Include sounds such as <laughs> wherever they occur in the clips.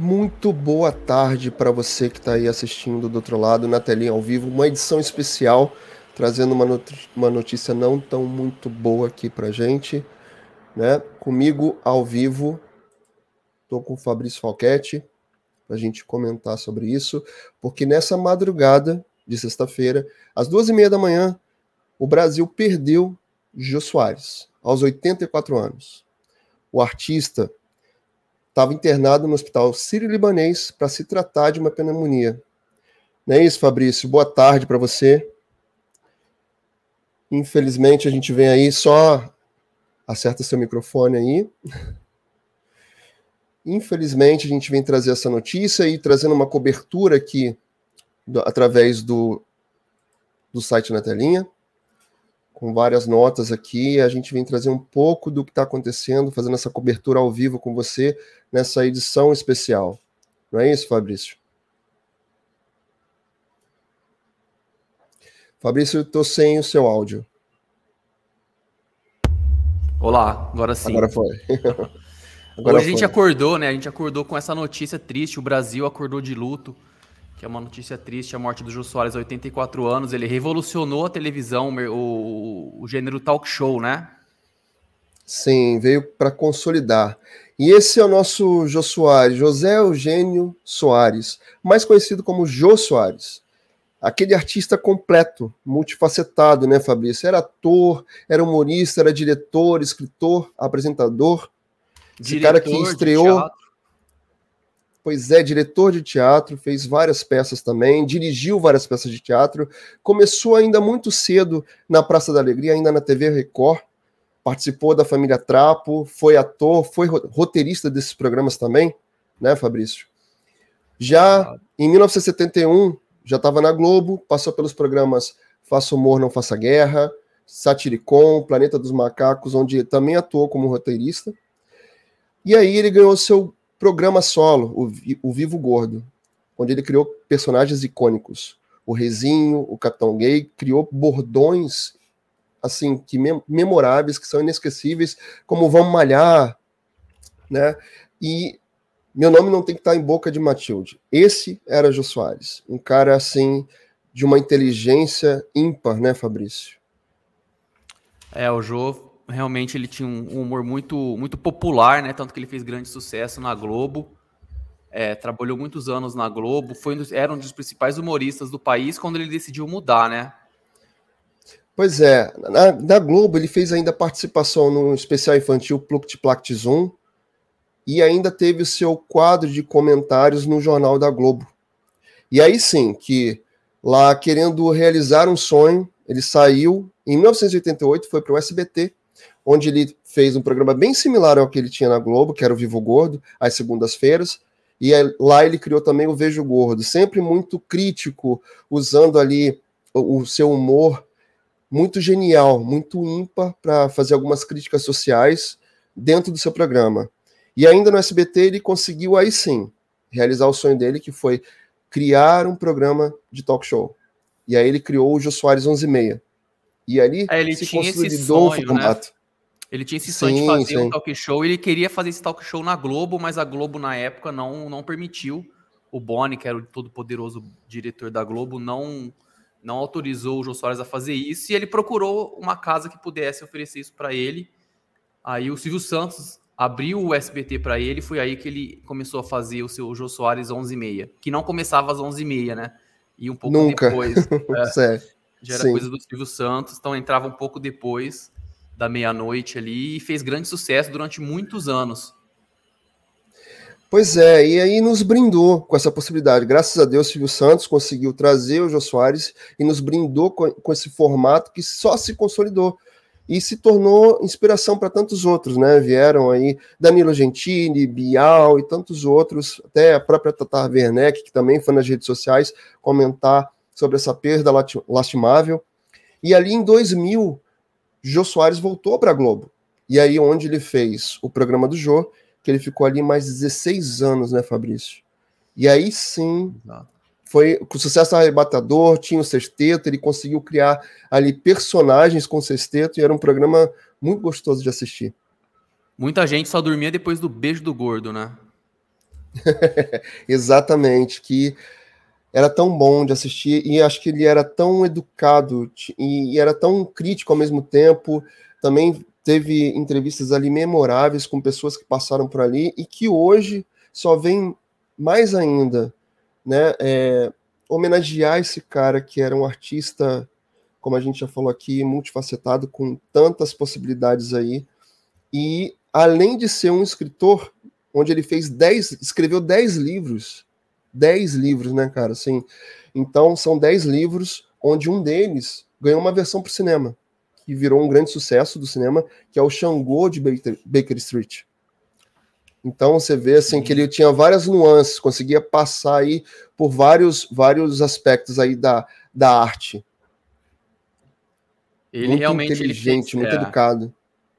Muito boa tarde para você que está aí assistindo do outro lado na telinha ao vivo, uma edição especial trazendo uma, uma notícia não tão muito boa aqui para gente, né? Comigo ao vivo, estou com o Fabrício Falquete para a gente comentar sobre isso, porque nessa madrugada de sexta-feira, às duas e meia da manhã, o Brasil perdeu Jô Soares, aos 84 anos. O artista estava internado no hospital sírio-libanês para se tratar de uma pneumonia. Não é isso, Fabrício? Boa tarde para você. Infelizmente, a gente vem aí só. Acerta seu microfone aí. Infelizmente, a gente vem trazer essa notícia e trazendo uma cobertura aqui do, através do, do site na telinha com várias notas aqui. A gente vem trazer um pouco do que está acontecendo, fazendo essa cobertura ao vivo com você nessa edição especial. Não é isso, Fabrício? Fabrício, estou sem o seu áudio. Olá, agora sim. Agora foi. <laughs> agora Hoje foi. a gente acordou, né? A gente acordou com essa notícia triste. O Brasil acordou de luto que é uma notícia triste, a morte do Jô Soares, 84 anos. Ele revolucionou a televisão, o, o gênero talk show, né? Sim, veio para consolidar. E esse é o nosso Jô Soares, José Eugênio Soares, mais conhecido como Jô Soares. Aquele artista completo, multifacetado, né, Fabrício? Era ator, era humorista, era diretor, escritor, apresentador. Esse diretor cara que estreou Pois é, diretor de teatro, fez várias peças também, dirigiu várias peças de teatro, começou ainda muito cedo na Praça da Alegria, ainda na TV Record, participou da Família Trapo, foi ator, foi roteirista desses programas também, né, Fabrício? Já em 1971, já estava na Globo, passou pelos programas Faça Humor, Não Faça Guerra, Satiricon, Planeta dos Macacos, onde também atuou como roteirista. E aí ele ganhou seu programa solo, o, o Vivo Gordo, onde ele criou personagens icônicos. O Rezinho, o Capitão Gay, criou bordões assim que mem memoráveis, que são inesquecíveis, como Vamos Malhar, né? E meu nome não tem que estar em boca de Matilde. Esse era Jô Soares, um cara assim de uma inteligência ímpar, né, Fabrício? É, o Jô realmente ele tinha um humor muito, muito popular, né? Tanto que ele fez grande sucesso na Globo. É, trabalhou muitos anos na Globo, foi um dos, era um dos principais humoristas do país quando ele decidiu mudar, né? Pois é, na, na Globo ele fez ainda participação no especial infantil Pluct Plact Zoom e ainda teve o seu quadro de comentários no Jornal da Globo. E aí sim, que lá querendo realizar um sonho, ele saiu em 1988, foi para o SBT onde ele fez um programa bem similar ao que ele tinha na Globo, que era o Vivo Gordo, às segundas-feiras, e lá ele criou também o Vejo Gordo, sempre muito crítico, usando ali o, o seu humor muito genial, muito ímpar para fazer algumas críticas sociais dentro do seu programa. E ainda no SBT ele conseguiu aí sim realizar o sonho dele, que foi criar um programa de talk show. E aí ele criou o Jô Soares 11 e meia. E ali é, ele se consolidou o né? formato. Né? Ele tinha esse sonho de fazer sim. um talk show, ele queria fazer esse talk show na Globo, mas a Globo na época não, não permitiu. O Boni, que era o todo-poderoso diretor da Globo, não não autorizou o Jô Soares a fazer isso e ele procurou uma casa que pudesse oferecer isso para ele. Aí o Silvio Santos abriu o SBT para ele, foi aí que ele começou a fazer o seu Jô Soares 11h30, que não começava às 11h30, né? E um pouco Nunca. depois. <laughs> é, já era Sim. coisa do Silvio Santos, então entrava um pouco depois da meia-noite ali e fez grande sucesso durante muitos anos. Pois é, e aí nos brindou com essa possibilidade. Graças a Deus, Silvio Santos conseguiu trazer o Jô Soares e nos brindou com, com esse formato que só se consolidou e se tornou inspiração para tantos outros, né? Vieram aí Danilo Gentili, Bial e tantos outros, até a própria Tata Werneck, que também foi nas redes sociais comentar sobre essa perda lastimável. E ali em 2000, Jô Soares voltou para a Globo. E aí onde ele fez o programa do Jô, que ele ficou ali mais 16 anos, né, Fabrício? E aí sim, foi com sucesso arrebatador, tinha o sexteto, ele conseguiu criar ali personagens com o sexteto e era um programa muito gostoso de assistir. Muita gente só dormia depois do beijo do gordo, né? <laughs> Exatamente, que era tão bom de assistir e acho que ele era tão educado e era tão crítico ao mesmo tempo. Também teve entrevistas ali memoráveis com pessoas que passaram por ali e que hoje só vem mais ainda, né, é, homenagear esse cara que era um artista, como a gente já falou aqui, multifacetado, com tantas possibilidades aí. E além de ser um escritor, onde ele fez 10, escreveu 10 livros, 10 livros, né, cara? Assim, então são 10 livros, onde um deles ganhou uma versão para o cinema, que virou um grande sucesso do cinema, que é o Xangô de Baker, Baker Street. Então você vê assim que ele tinha várias nuances, conseguia passar aí por vários vários aspectos aí da, da arte. Ele muito realmente inteligente, ele, muito é, educado.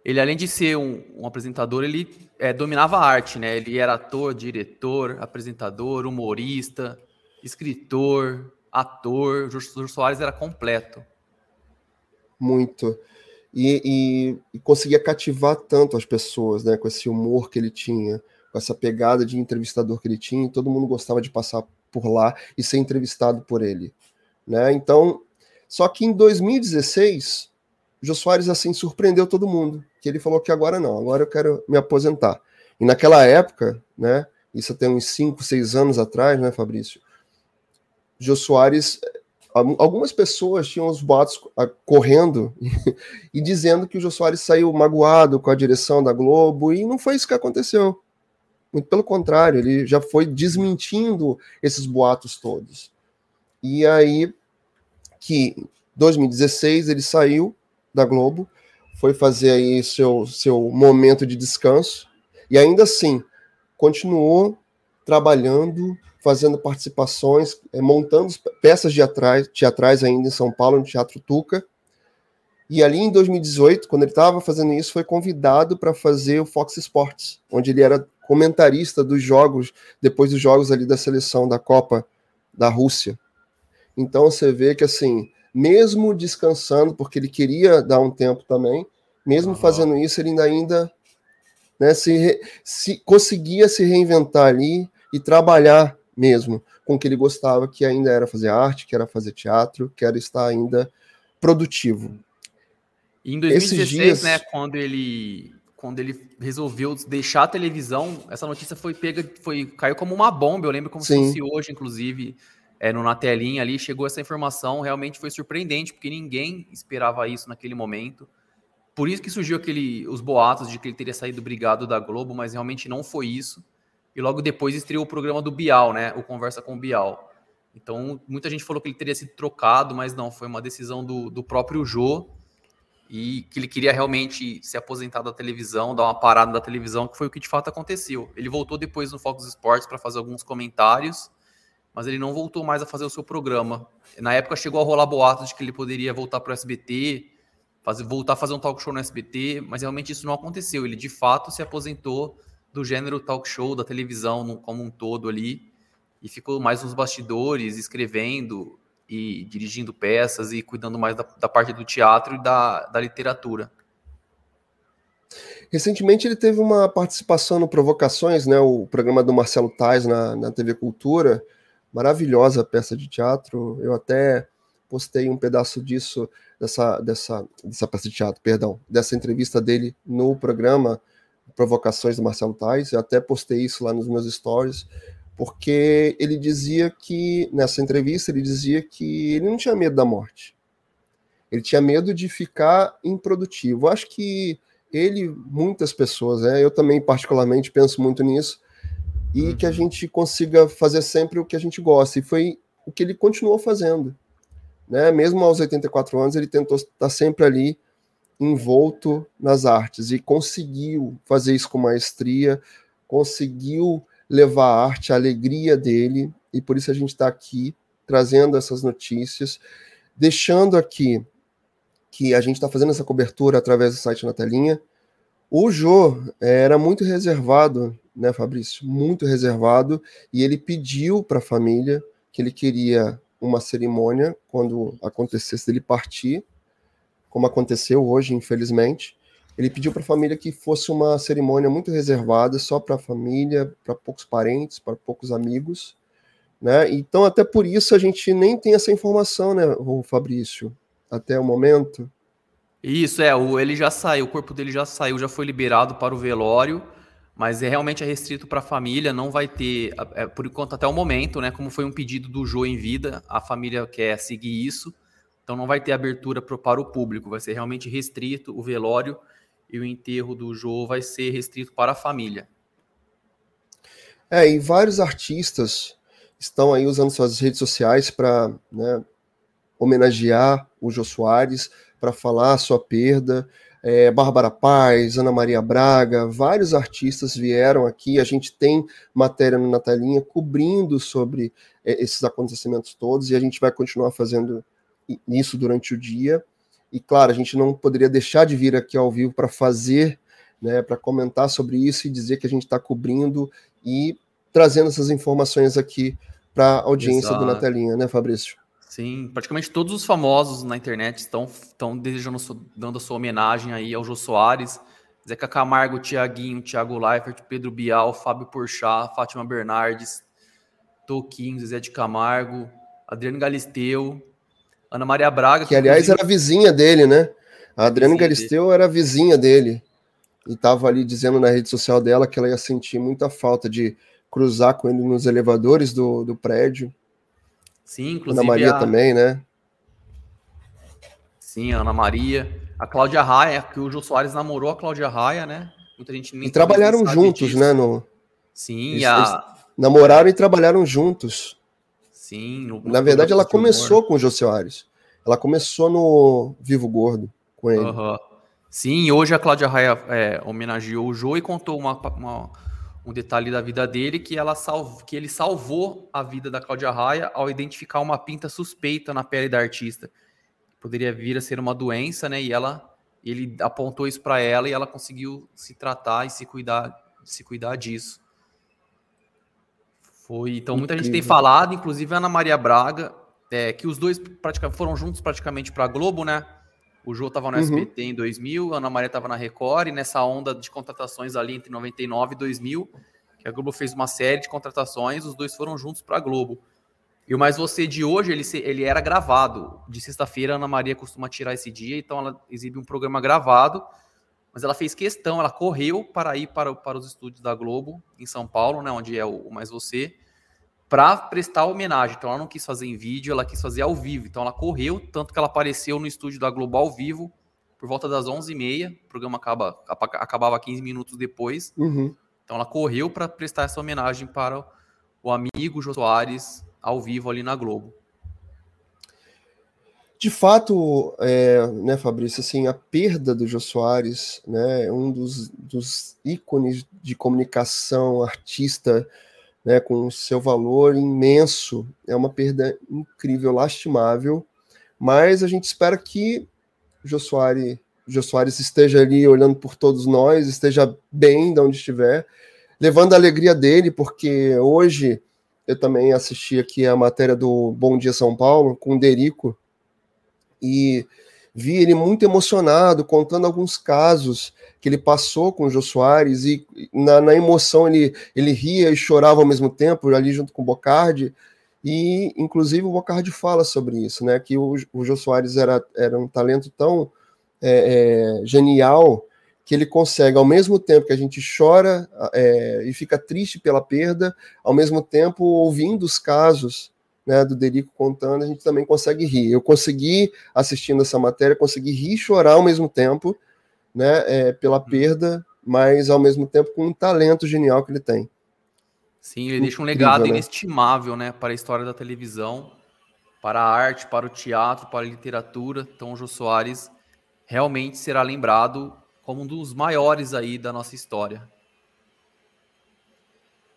Ele além de ser um, um apresentador, ele é, dominava a arte, né? Ele era ator, diretor, apresentador, humorista, escritor, ator. Jô Soares era completo. Muito e, e, e, conseguia cativar tanto as pessoas, né, com esse humor que ele tinha, com essa pegada de entrevistador que ele tinha, e todo mundo gostava de passar por lá e ser entrevistado por ele, né? Então, só que em 2016, o Jô Soares assim surpreendeu todo mundo, que ele falou que agora não, agora eu quero me aposentar. E naquela época, né, isso tem uns 5, 6 anos atrás, né, Fabrício? Jô Soares algumas pessoas tinham os boatos correndo <laughs> e dizendo que o Jô Soares saiu magoado com a direção da Globo, e não foi isso que aconteceu. Muito pelo contrário, ele já foi desmentindo esses boatos todos. E aí, que 2016 ele saiu da Globo, foi fazer aí seu, seu momento de descanso, e ainda assim continuou trabalhando fazendo participações, é, montando peças teatrais, teatrais ainda em São Paulo, no Teatro Tuca. E ali em 2018, quando ele estava fazendo isso, foi convidado para fazer o Fox Sports, onde ele era comentarista dos jogos, depois dos jogos ali da seleção da Copa da Rússia. Então você vê que assim, mesmo descansando, porque ele queria dar um tempo também, mesmo uhum. fazendo isso, ele ainda, ainda né, se, se conseguia se reinventar ali e trabalhar mesmo com o que ele gostava, que ainda era fazer arte, que era fazer teatro, que era estar ainda produtivo. E em 2016, dias... né, quando ele quando ele resolveu deixar a televisão, essa notícia foi pega, foi caiu como uma bomba. Eu lembro como Sim. se fosse hoje, inclusive, é, no, na telinha ali, chegou essa informação, realmente foi surpreendente, porque ninguém esperava isso naquele momento. Por isso que surgiu aquele, os boatos de que ele teria saído brigado da Globo, mas realmente não foi isso e logo depois estreou o programa do Bial, né? O Conversa com o Bial. Então, muita gente falou que ele teria sido trocado, mas não, foi uma decisão do, do próprio Jô e que ele queria realmente se aposentar da televisão, dar uma parada da televisão, que foi o que de fato aconteceu. Ele voltou depois no Fox Sports para fazer alguns comentários, mas ele não voltou mais a fazer o seu programa. Na época chegou a rolar boatos de que ele poderia voltar para o SBT, fazer, voltar a fazer um talk show no SBT, mas realmente isso não aconteceu. Ele de fato se aposentou do gênero talk show, da televisão como um todo ali, e ficou mais nos bastidores, escrevendo e dirigindo peças e cuidando mais da, da parte do teatro e da, da literatura. Recentemente ele teve uma participação no Provocações, né, o programa do Marcelo Tais na, na TV Cultura, maravilhosa peça de teatro. Eu até postei um pedaço disso, dessa, dessa, dessa peça de teatro, perdão, dessa entrevista dele no programa provocações do Marcelo Tais, eu até postei isso lá nos meus stories, porque ele dizia que, nessa entrevista, ele dizia que ele não tinha medo da morte. Ele tinha medo de ficar improdutivo. Acho que ele, muitas pessoas, né, eu também particularmente penso muito nisso, e uhum. que a gente consiga fazer sempre o que a gente gosta. E foi o que ele continuou fazendo. Né? Mesmo aos 84 anos, ele tentou estar sempre ali envolto nas artes e conseguiu fazer isso com maestria, conseguiu levar a arte, a alegria dele, e por isso a gente está aqui trazendo essas notícias, deixando aqui que a gente está fazendo essa cobertura através do site na telinha. O Jô era muito reservado, né, Fabrício? Muito reservado, e ele pediu para a família que ele queria uma cerimônia quando acontecesse ele partir, como aconteceu hoje, infelizmente. Ele pediu para a família que fosse uma cerimônia muito reservada, só para a família, para poucos parentes, para poucos amigos. Né? Então, até por isso, a gente nem tem essa informação, né, Fabrício, até o momento. Isso, é, o, ele já saiu, o corpo dele já saiu, já foi liberado para o velório, mas é realmente é restrito para a família, não vai ter, é, por enquanto, até o momento, né? Como foi um pedido do Jô em vida, a família quer seguir isso, então não vai ter abertura pro, para o público, vai ser realmente restrito o velório e o enterro do Jô vai ser restrito para a família. É, e vários artistas estão aí usando suas redes sociais para né, homenagear o Jô Soares, para falar a sua perda. É, Bárbara Paz, Ana Maria Braga, vários artistas vieram aqui. A gente tem matéria no Natalinha cobrindo sobre é, esses acontecimentos todos e a gente vai continuar fazendo isso durante o dia. E claro, a gente não poderia deixar de vir aqui ao vivo para fazer, né, para comentar sobre isso e dizer que a gente está cobrindo e trazendo essas informações aqui para a audiência Exato. do Natalinha, né, Fabrício? Sim, praticamente todos os famosos na internet estão, estão desejando, dando a sua homenagem aí ao Jô Soares, Zeca Camargo, Tiaguinho, Thiago Leifert, Pedro Bial, Fábio Porchat, Fátima Bernardes, Toquinho, Zé de Camargo, Adriano Galisteu, Ana Maria Braga. Que, aliás, inclusive... era vizinha dele, né? A Adriana Galisteu dele. era vizinha dele. E estava ali dizendo na rede social dela que ela ia sentir muita falta de cruzar com ele nos elevadores do, do prédio. Sim, inclusive. Ana Maria a... também, né? Sim, a Ana Maria. A Cláudia Raia, que o Jô Soares namorou a Cláudia Raia, né? Muita gente nem E trabalharam juntos, disso. né? No... Sim, eles, a... eles namoraram e trabalharam juntos. Sim. No Na verdade, ela começou com o Jô Soares. Ela começou no Vivo Gordo com ele. Uhum. Sim, hoje a Cláudia Raia é, homenageou o Jô e contou uma, uma um detalhe da vida dele que ela salv, que ele salvou a vida da Cláudia Raia ao identificar uma pinta suspeita na pele da artista. Poderia vir a ser uma doença, né? E ela ele apontou isso para ela e ela conseguiu se tratar e se cuidar, se cuidar disso. Foi, então muita Incrível. gente tem falado, inclusive a Ana Maria Braga, é, que os dois praticamente foram juntos praticamente para a Globo, né? O Jô estava no uhum. SBT em 2000, a Ana Maria estava na Record, e nessa onda de contratações ali entre 99 e 2000, que a Globo fez uma série de contratações, os dois foram juntos para a Globo. E o Mais Você de hoje, ele, ele era gravado. De sexta-feira, a Ana Maria costuma tirar esse dia, então ela exibe um programa gravado, mas ela fez questão, ela correu para ir para, para os estúdios da Globo, em São Paulo, né, onde é o, o Mais Você, para prestar homenagem. Então ela não quis fazer em vídeo, ela quis fazer ao vivo. Então ela correu, tanto que ela apareceu no estúdio da Globo ao vivo por volta das 11h30. O programa acaba, acabava 15 minutos depois. Uhum. Então ela correu para prestar essa homenagem para o amigo Jô Soares ao vivo ali na Globo. De fato, é, né, Fabrício, assim, a perda do Jô Soares, né, é um dos, dos ícones de comunicação, artista, né, com seu valor imenso. É uma perda incrível, lastimável, mas a gente espera que o Jô Soares, Jô Soares esteja ali olhando por todos nós, esteja bem de onde estiver, levando a alegria dele, porque hoje eu também assisti aqui a matéria do Bom Dia São Paulo com o Derico e vi ele muito emocionado, contando alguns casos que ele passou com o Jô Soares, e na, na, emoção ele, ele ria e chorava ao mesmo tempo, ali junto com o Bocardi, e inclusive o Bocardi fala sobre isso, né, que o, o Jô Soares era, era um talento tão é, é, genial que ele consegue, ao mesmo tempo que a gente chora é, e fica triste pela perda, ao mesmo tempo ouvindo os casos né, do Derico contando, a gente também consegue rir. Eu consegui, assistindo essa matéria, consegui rir e chorar ao mesmo tempo, né, é, pela uhum. perda, mas ao mesmo tempo com um talento genial que ele tem. Sim, ele Incrível, deixa um legado né? inestimável, né, para a história da televisão, para a arte, para o teatro, para a literatura. Então, o Jô Soares realmente será lembrado como um dos maiores aí da nossa história.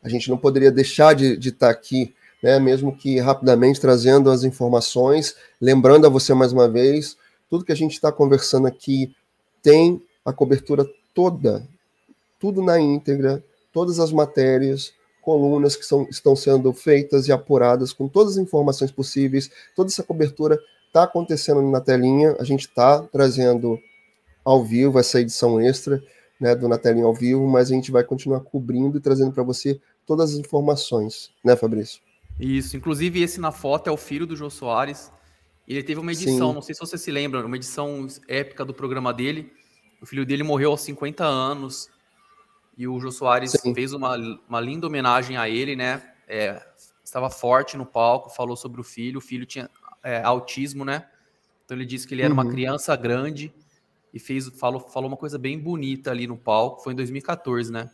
A gente não poderia deixar de, de estar aqui né, mesmo que rapidamente trazendo as informações, lembrando a você mais uma vez, tudo que a gente está conversando aqui tem a cobertura toda, tudo na íntegra, todas as matérias, colunas que são, estão sendo feitas e apuradas com todas as informações possíveis, toda essa cobertura está acontecendo na telinha, a gente está trazendo ao vivo, essa edição extra né, do Natelinho ao vivo, mas a gente vai continuar cobrindo e trazendo para você todas as informações, né, Fabrício? Isso, inclusive esse na foto é o filho do Jô Soares. Ele teve uma edição, Sim. não sei se você se lembra, uma edição épica do programa dele. O filho dele morreu aos 50 anos e o Jô Soares Sim. fez uma, uma linda homenagem a ele, né? É, estava forte no palco, falou sobre o filho. O filho tinha é, autismo, né? Então ele disse que ele era uhum. uma criança grande e fez, falou, falou uma coisa bem bonita ali no palco. Foi em 2014, né?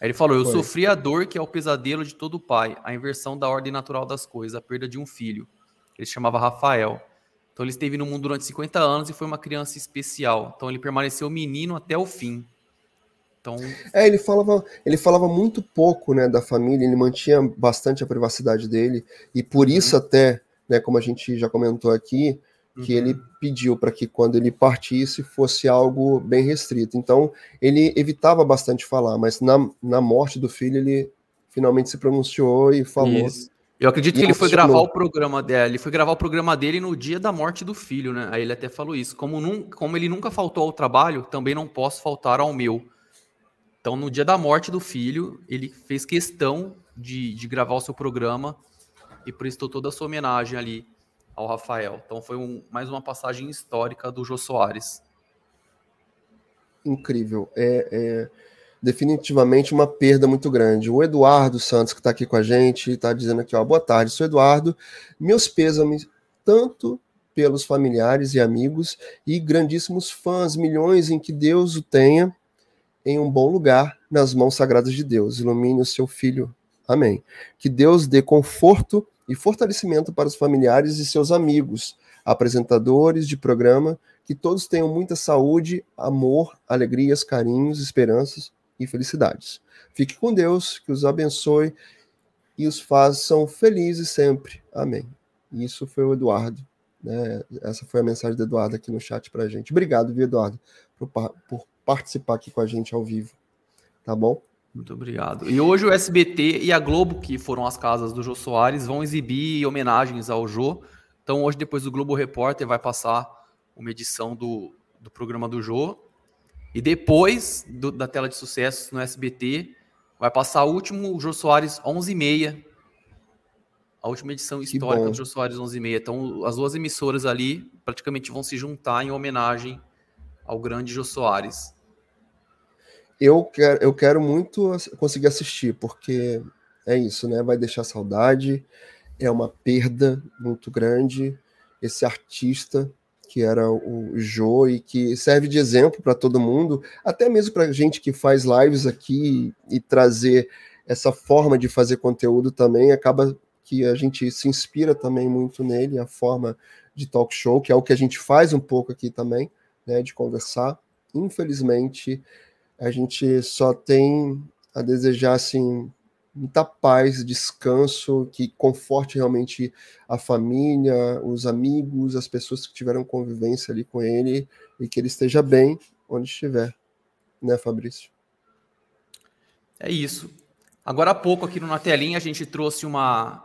Aí ele falou: Eu Foi. sofri a dor que é o pesadelo de todo pai, a inversão da ordem natural das coisas, a perda de um filho. Ele se chamava Rafael. Então ele esteve no mundo durante 50 anos e foi uma criança especial. Então ele permaneceu menino até o fim. Então... É, ele falava, ele falava muito pouco, né, da família, ele mantinha bastante a privacidade dele, e por isso uhum. até, né, como a gente já comentou aqui, que uhum. ele pediu para que quando ele partisse fosse algo bem restrito. Então, ele evitava bastante falar, mas na, na morte do filho ele finalmente se pronunciou e falou. Isso. Eu acredito que ele foi gravar o programa dele, ele foi gravar o programa dele no dia da morte do filho, né? Aí ele até falou isso. Como, num, como ele nunca faltou ao trabalho, também não posso faltar ao meu. Então, no dia da morte do filho, ele fez questão de, de gravar o seu programa e prestou toda a sua homenagem ali ao Rafael. Então foi um, mais uma passagem histórica do Jô Soares. Incrível. É, é, definitivamente uma perda muito grande. O Eduardo Santos, que está aqui com a gente, está dizendo aqui, ó, boa tarde, sou Eduardo. Meus pêsames, tanto pelos familiares e amigos e grandíssimos fãs, milhões em que Deus o tenha em um bom lugar nas mãos sagradas de Deus. Ilumine o seu filho. Amém. Que Deus dê conforto e fortalecimento para os familiares e seus amigos, apresentadores de programa, que todos tenham muita saúde, amor, alegrias, carinhos, esperanças e felicidades. Fique com Deus, que os abençoe e os façam felizes sempre. Amém. Isso foi o Eduardo. Né? Essa foi a mensagem do Eduardo aqui no chat para a gente. Obrigado, viu, Eduardo, por, por participar aqui com a gente ao vivo. Tá bom? Muito obrigado. E hoje o SBT e a Globo, que foram as casas do Jô Soares, vão exibir homenagens ao Jô. Então hoje, depois do Globo Repórter, vai passar uma edição do, do programa do Jô. E depois do, da tela de sucessos no SBT, vai passar o último Jô Soares 11h30. A última edição histórica do Jô Soares 11h30. Então as duas emissoras ali praticamente vão se juntar em homenagem ao grande Jô Soares eu quero, eu quero muito conseguir assistir, porque é isso, né? Vai deixar saudade, é uma perda muito grande. Esse artista que era o Joe e que serve de exemplo para todo mundo, até mesmo para gente que faz lives aqui e trazer essa forma de fazer conteúdo também, acaba que a gente se inspira também muito nele, a forma de talk show, que é o que a gente faz um pouco aqui também, né, de conversar. Infelizmente, a gente só tem a desejar assim muita paz, descanso, que conforte realmente a família, os amigos, as pessoas que tiveram convivência ali com ele e que ele esteja bem onde estiver, né, Fabrício? É isso. Agora há pouco aqui no Na Telinha a gente trouxe uma,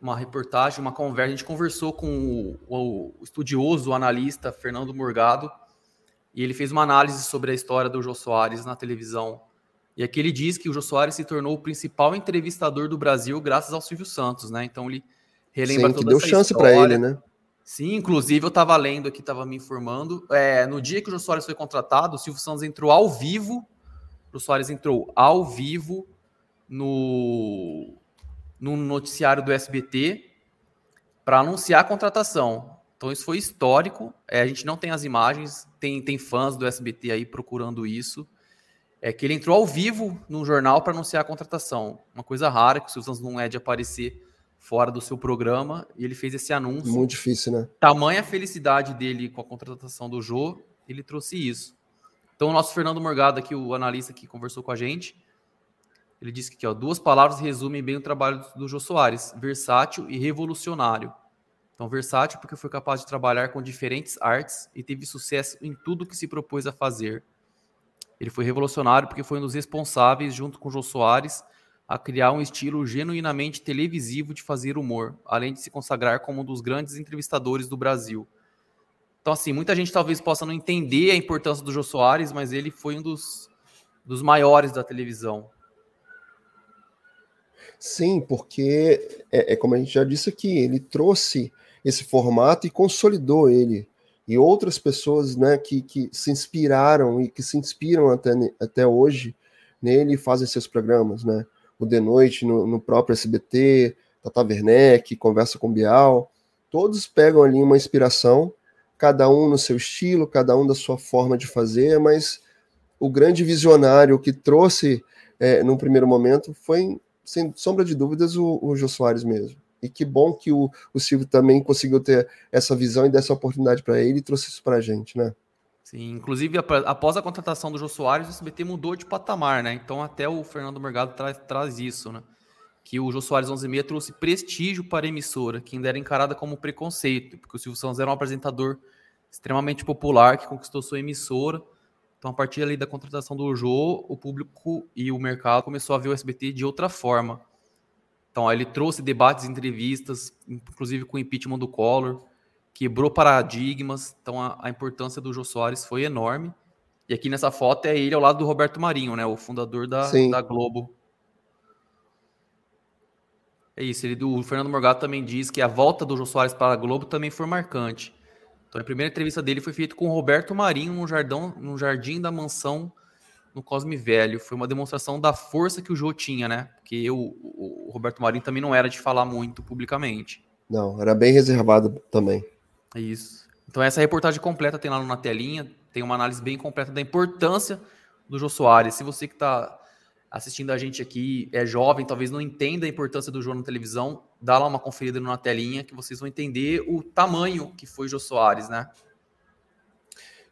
uma reportagem, uma conversa, a gente conversou com o, o estudioso, o analista Fernando Morgado, e ele fez uma análise sobre a história do Jô Soares na televisão. E aqui ele diz que o Jô Soares se tornou o principal entrevistador do Brasil graças ao Silvio Santos, né? Então ele relembra Sim, toda que deu chance para ele, né? Sim, inclusive eu estava lendo aqui, estava me informando. É, no dia que o Jô Soares foi contratado, o Silvio Santos entrou ao vivo. O Jô Soares entrou ao vivo no, no noticiário do SBT para anunciar a contratação. Então isso foi histórico. É, a gente não tem as imagens, tem, tem fãs do SBT aí procurando isso. É que ele entrou ao vivo num jornal para anunciar a contratação. Uma coisa rara, que o Silvio Santos não é de aparecer fora do seu programa, e ele fez esse anúncio. Muito difícil, né? Tamanha felicidade dele com a contratação do Jô, ele trouxe isso. Então, o nosso Fernando Morgado aqui, o analista que conversou com a gente, ele disse que ó, duas palavras resumem bem o trabalho do Jô Soares: versátil e revolucionário. Então, versátil porque foi capaz de trabalhar com diferentes artes e teve sucesso em tudo que se propôs a fazer. Ele foi revolucionário porque foi um dos responsáveis, junto com Jô Soares, a criar um estilo genuinamente televisivo de fazer humor, além de se consagrar como um dos grandes entrevistadores do Brasil. Então, assim, muita gente talvez possa não entender a importância do Jô Soares, mas ele foi um dos, dos maiores da televisão. Sim, porque é, é, como a gente já disse aqui, ele trouxe esse formato e consolidou ele. E outras pessoas né, que, que se inspiraram e que se inspiram até, até hoje nele e fazem seus programas, né? O De Noite no, no próprio SBT, Tata Werneck, Conversa com Bial, todos pegam ali uma inspiração cada um no seu estilo, cada um da sua forma de fazer, mas o grande visionário que trouxe é, num primeiro momento foi, sem sombra de dúvidas, o, o Jô Soares mesmo. E que bom que o, o Silvio também conseguiu ter essa visão e dessa oportunidade para ele e trouxe isso para a gente, né? Sim, inclusive após a contratação do Jô Soares, o SBT mudou de patamar, né? Então até o Fernando Morgado traz, traz isso, né? Que o Jô Soares 11 trouxe prestígio para a emissora, que ainda era encarada como preconceito, porque o Silvio Santos era um apresentador extremamente popular que conquistou sua emissora. Então, a partir ali da contratação do Jô, o público e o mercado começou a ver o SBT de outra forma. Então, ele trouxe debates, entrevistas, inclusive com o impeachment do Collor, quebrou paradigmas. Então, a, a importância do Jô Soares foi enorme. E aqui nessa foto é ele ao lado do Roberto Marinho, né, o fundador da, da Globo. É isso. Ele, o Fernando Morgado também diz que a volta do Jô Soares para a Globo também foi marcante. Então, a primeira entrevista dele foi feita com o Roberto Marinho no, jardão, no jardim da mansão no Cosme Velho. Foi uma demonstração da força que o Jô tinha, né? Porque eu, o Roberto Marinho também não era de falar muito publicamente. Não, era bem reservado também. É isso. Então, essa reportagem completa tem lá na telinha. Tem uma análise bem completa da importância do Jô Soares. Se você que está assistindo a gente aqui é jovem, talvez não entenda a importância do Jô na televisão, dá lá uma conferida na telinha que vocês vão entender o tamanho que foi Jô Soares, né?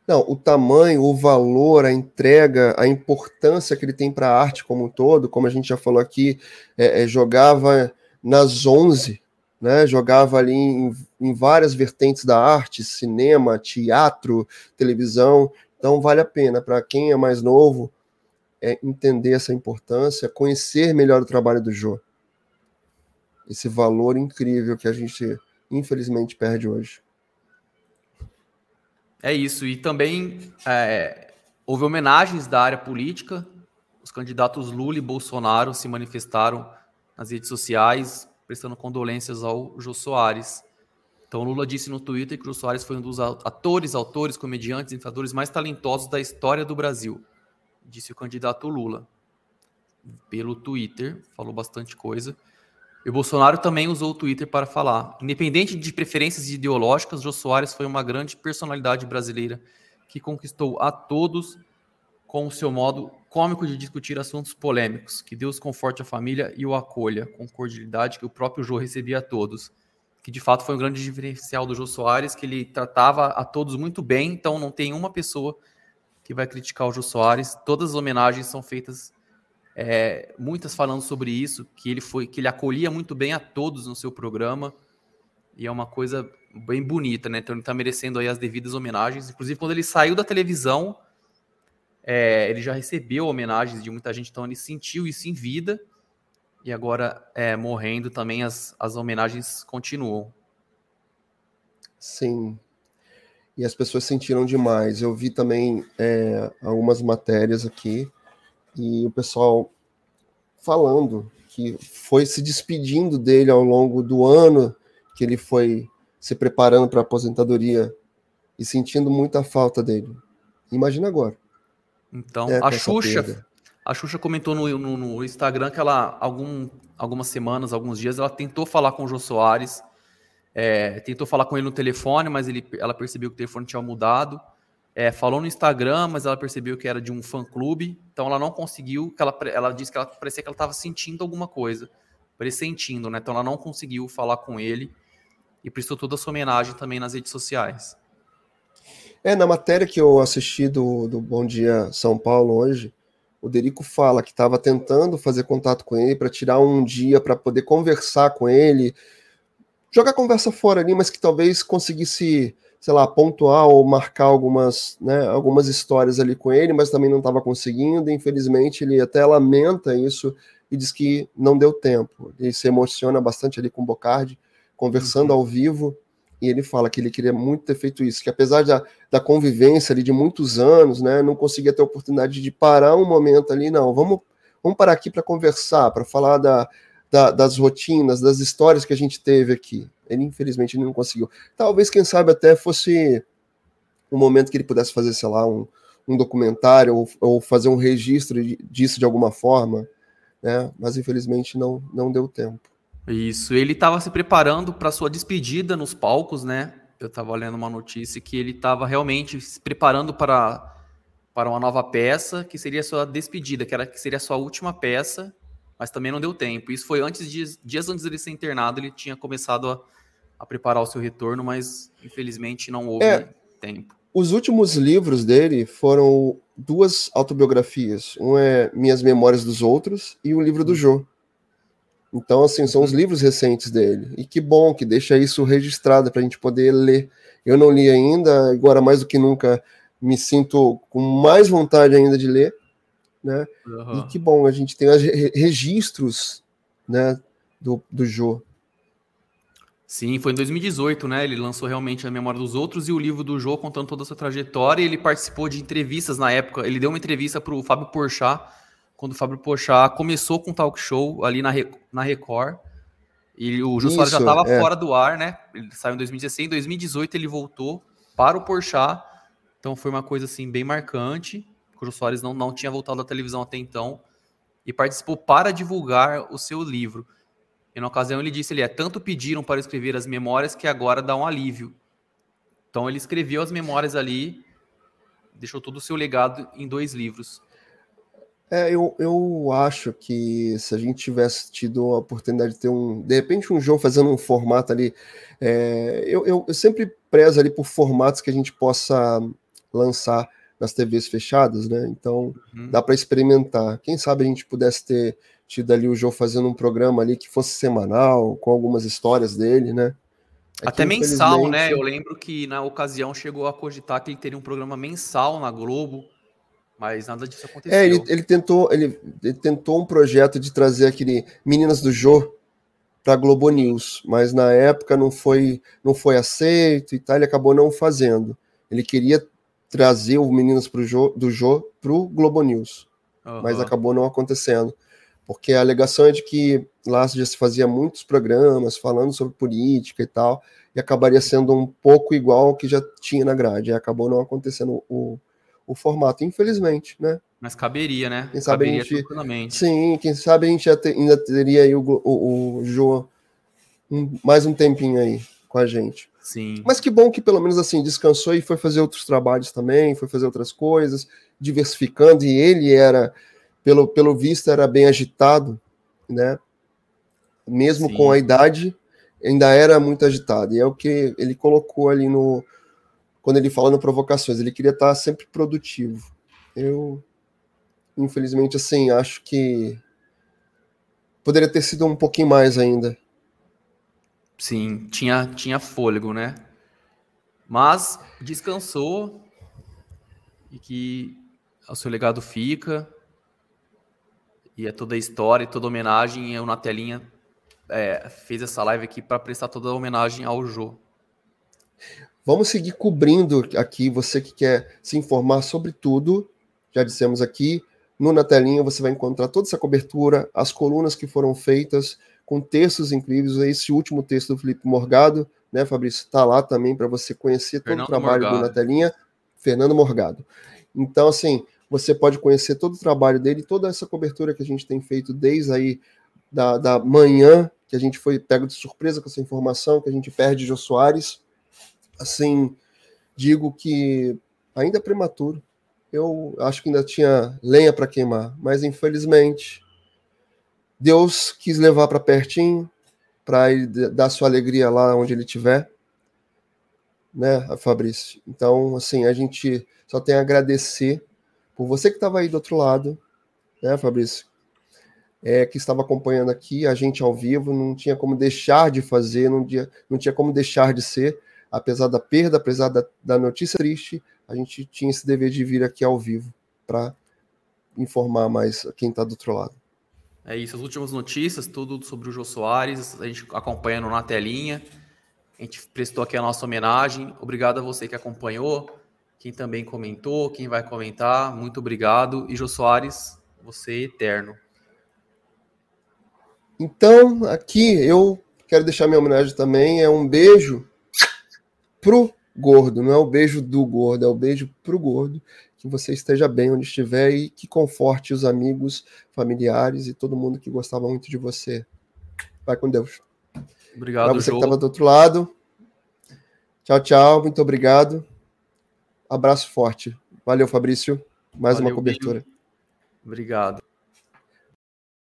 Não, o tamanho, o valor, a entrega, a importância que ele tem para a arte como um todo, como a gente já falou aqui, é, é, jogava nas 11, né? jogava ali em, em várias vertentes da arte, cinema, teatro, televisão. Então vale a pena para quem é mais novo é entender essa importância, conhecer melhor o trabalho do Jô. Esse valor incrível que a gente, infelizmente, perde hoje. É isso. E também é, houve homenagens da área política. Os candidatos Lula e Bolsonaro se manifestaram nas redes sociais, prestando condolências ao Jô Soares. Então, Lula disse no Twitter que o Jô Soares foi um dos atores, autores, comediantes, influenciadores mais talentosos da história do Brasil disse o candidato Lula. Pelo Twitter, falou bastante coisa. E o Bolsonaro também usou o Twitter para falar. Independente de preferências ideológicas, Jô Soares foi uma grande personalidade brasileira que conquistou a todos com o seu modo cômico de discutir assuntos polêmicos. Que Deus conforte a família e o acolha com cordialidade que o próprio Jô recebia a todos. Que de fato foi um grande diferencial do Jô Soares, que ele tratava a todos muito bem, então não tem uma pessoa que vai criticar o Jô Soares. Todas as homenagens são feitas, é, muitas falando sobre isso, que ele foi, que ele acolhia muito bem a todos no seu programa. E é uma coisa bem bonita, né? Então ele está merecendo aí as devidas homenagens. Inclusive, quando ele saiu da televisão, é, ele já recebeu homenagens de muita gente, então ele sentiu isso em vida. E agora, é, morrendo também, as, as homenagens continuam. Sim, e as pessoas sentiram demais. Eu vi também é, algumas matérias aqui e o pessoal falando que foi se despedindo dele ao longo do ano que ele foi se preparando para a aposentadoria e sentindo muita falta dele. Imagina agora. Então, é, a Xuxa, a Xuxa comentou no, no, no, Instagram que ela, algum, algumas semanas, alguns dias, ela tentou falar com o Jô Soares é, tentou falar com ele no telefone, mas ele, ela percebeu que o telefone tinha mudado. É, falou no Instagram, mas ela percebeu que era de um fã-clube, então ela não conseguiu. Que ela, ela disse que ela parecia que ela estava sentindo alguma coisa, pressentindo, né? Então ela não conseguiu falar com ele e prestou toda a sua homenagem também nas redes sociais. É, na matéria que eu assisti do, do Bom Dia São Paulo hoje, o Derico fala que estava tentando fazer contato com ele para tirar um dia para poder conversar com ele, jogar a conversa fora ali, mas que talvez conseguisse, sei lá, pontuar ou marcar algumas, né, algumas histórias ali com ele, mas também não estava conseguindo. Infelizmente, ele até lamenta isso e diz que não deu tempo. Ele se emociona bastante ali com o Bocardi, conversando uhum. ao vivo. E ele fala que ele queria muito ter feito isso, que apesar da, da convivência ali de muitos anos, né, não conseguia ter a oportunidade de parar um momento ali, não, vamos, vamos parar aqui para conversar, para falar da, da, das rotinas, das histórias que a gente teve aqui. Ele, infelizmente, não conseguiu. Talvez, quem sabe, até fosse um momento que ele pudesse fazer, sei lá, um, um documentário ou, ou fazer um registro disso de alguma forma, né? Mas infelizmente não, não deu tempo. Isso, ele estava se preparando para sua despedida nos palcos, né? Eu estava lendo uma notícia que ele estava realmente se preparando para, para uma nova peça, que seria a sua despedida, que, era, que seria a sua última peça, mas também não deu tempo. Isso foi antes de, dias antes dele ser internado, ele tinha começado a, a preparar o seu retorno, mas infelizmente não houve é, tempo. Os últimos livros dele foram duas autobiografias. Um é Minhas Memórias dos Outros e o livro do hum. Jô. Então, assim, são os uhum. livros recentes dele. E que bom que deixa isso registrado para a gente poder ler. Eu não li ainda, agora mais do que nunca me sinto com mais vontade ainda de ler, né? Uhum. E que bom, a gente tem registros, né, do, do Jô. Sim, foi em 2018, né? Ele lançou realmente a Memória dos Outros e o livro do Jô contando toda a sua trajetória. ele participou de entrevistas na época. Ele deu uma entrevista para o Fábio Porchat, quando o Fábio Pochá começou com o talk show ali na, na Record. E o Jô Soares já estava é. fora do ar, né? Ele saiu em 2016. Em 2018 ele voltou para o Porchat. Então foi uma coisa assim bem marcante. Jô Soares não, não tinha voltado à televisão até então. E participou para divulgar o seu livro. E na ocasião ele disse: ele é tanto pediram para escrever as memórias que agora dá um alívio. Então ele escreveu as memórias ali, deixou todo o seu legado em dois livros. É, eu, eu acho que se a gente tivesse tido a oportunidade de ter um, de repente, um jogo fazendo um formato ali, é, eu, eu, eu, sempre prezo ali por formatos que a gente possa lançar nas TVs fechadas, né? Então uhum. dá para experimentar. Quem sabe a gente pudesse ter tido ali o jogo fazendo um programa ali que fosse semanal, com algumas histórias dele, né? É Até mensal, né? Eu lembro que na ocasião chegou a cogitar que ele teria um programa mensal na Globo mas nada disso aconteceu. É, ele, ele tentou, ele, ele, tentou um projeto de trazer aquele Meninas do Jô para Globo News, mas na época não foi, não foi aceito e tal, ele acabou não fazendo. Ele queria trazer o Meninas pro Jô, do Jô para o Globo News, uhum. mas acabou não acontecendo. Porque a alegação é de que lá já se fazia muitos programas falando sobre política e tal, e acabaria sendo um pouco igual ao que já tinha na grade. E acabou não acontecendo o, o formato, infelizmente, né? Mas caberia, né? Quem sabe caberia a gente, Sim, quem sabe a gente ainda teria aí o, o, o Jô um, mais um tempinho aí com a gente. Sim. Mas que bom que pelo menos assim descansou e foi fazer outros trabalhos também, foi fazer outras coisas, diversificando, e ele era, pelo, pelo visto, era bem agitado, né? Mesmo Sim. com a idade, ainda era muito agitado. E é o que ele colocou ali no, quando ele fala no Provocações, ele queria estar sempre produtivo. Eu, infelizmente, assim, acho que poderia ter sido um pouquinho mais ainda. Sim, tinha, tinha fôlego, né? Mas descansou e que o seu legado fica. E é toda a história toda a homenagem. Eu na telinha é, fez essa live aqui para prestar toda a homenagem ao Jô. Vamos seguir cobrindo aqui. Você que quer se informar sobre tudo, já dissemos aqui, no Na Telinha você vai encontrar toda essa cobertura, as colunas que foram feitas, com textos incríveis. Esse último texto do Felipe Morgado, né, Fabrício? Está lá também para você conhecer todo Fernando o trabalho Morgado. do Na Telinha. Fernando Morgado. Então, assim, você pode conhecer todo o trabalho dele, toda essa cobertura que a gente tem feito desde aí da, da manhã, que a gente foi pego de surpresa com essa informação, que a gente perde Jô Soares assim, digo que ainda é prematuro. Eu acho que ainda tinha lenha para queimar, mas infelizmente Deus quis levar para pertinho, para dar sua alegria lá onde ele estiver, né, Fabrício? Então, assim, a gente só tem a agradecer por você que estava aí do outro lado, né, Fabrício? É, que estava acompanhando aqui a gente ao vivo, não tinha como deixar de fazer, não tinha, não tinha como deixar de ser apesar da perda, apesar da, da notícia triste, a gente tinha esse dever de vir aqui ao vivo para informar mais quem está do outro lado. É isso, as últimas notícias, tudo sobre o Jô Soares, a gente acompanhando na telinha. A gente prestou aqui a nossa homenagem. Obrigado a você que acompanhou, quem também comentou, quem vai comentar. Muito obrigado. E Jô Soares, você é eterno. Então, aqui eu quero deixar minha homenagem também. É um beijo pro gordo. Não é o beijo do gordo, é o beijo pro gordo. Que você esteja bem onde estiver e que conforte os amigos, familiares e todo mundo que gostava muito de você. Vai com Deus. Obrigado, Pra você Jô. que estava do outro lado. Tchau, tchau. Muito obrigado. Abraço forte. Valeu, Fabrício. Mais Valeu, uma cobertura. Obrigado.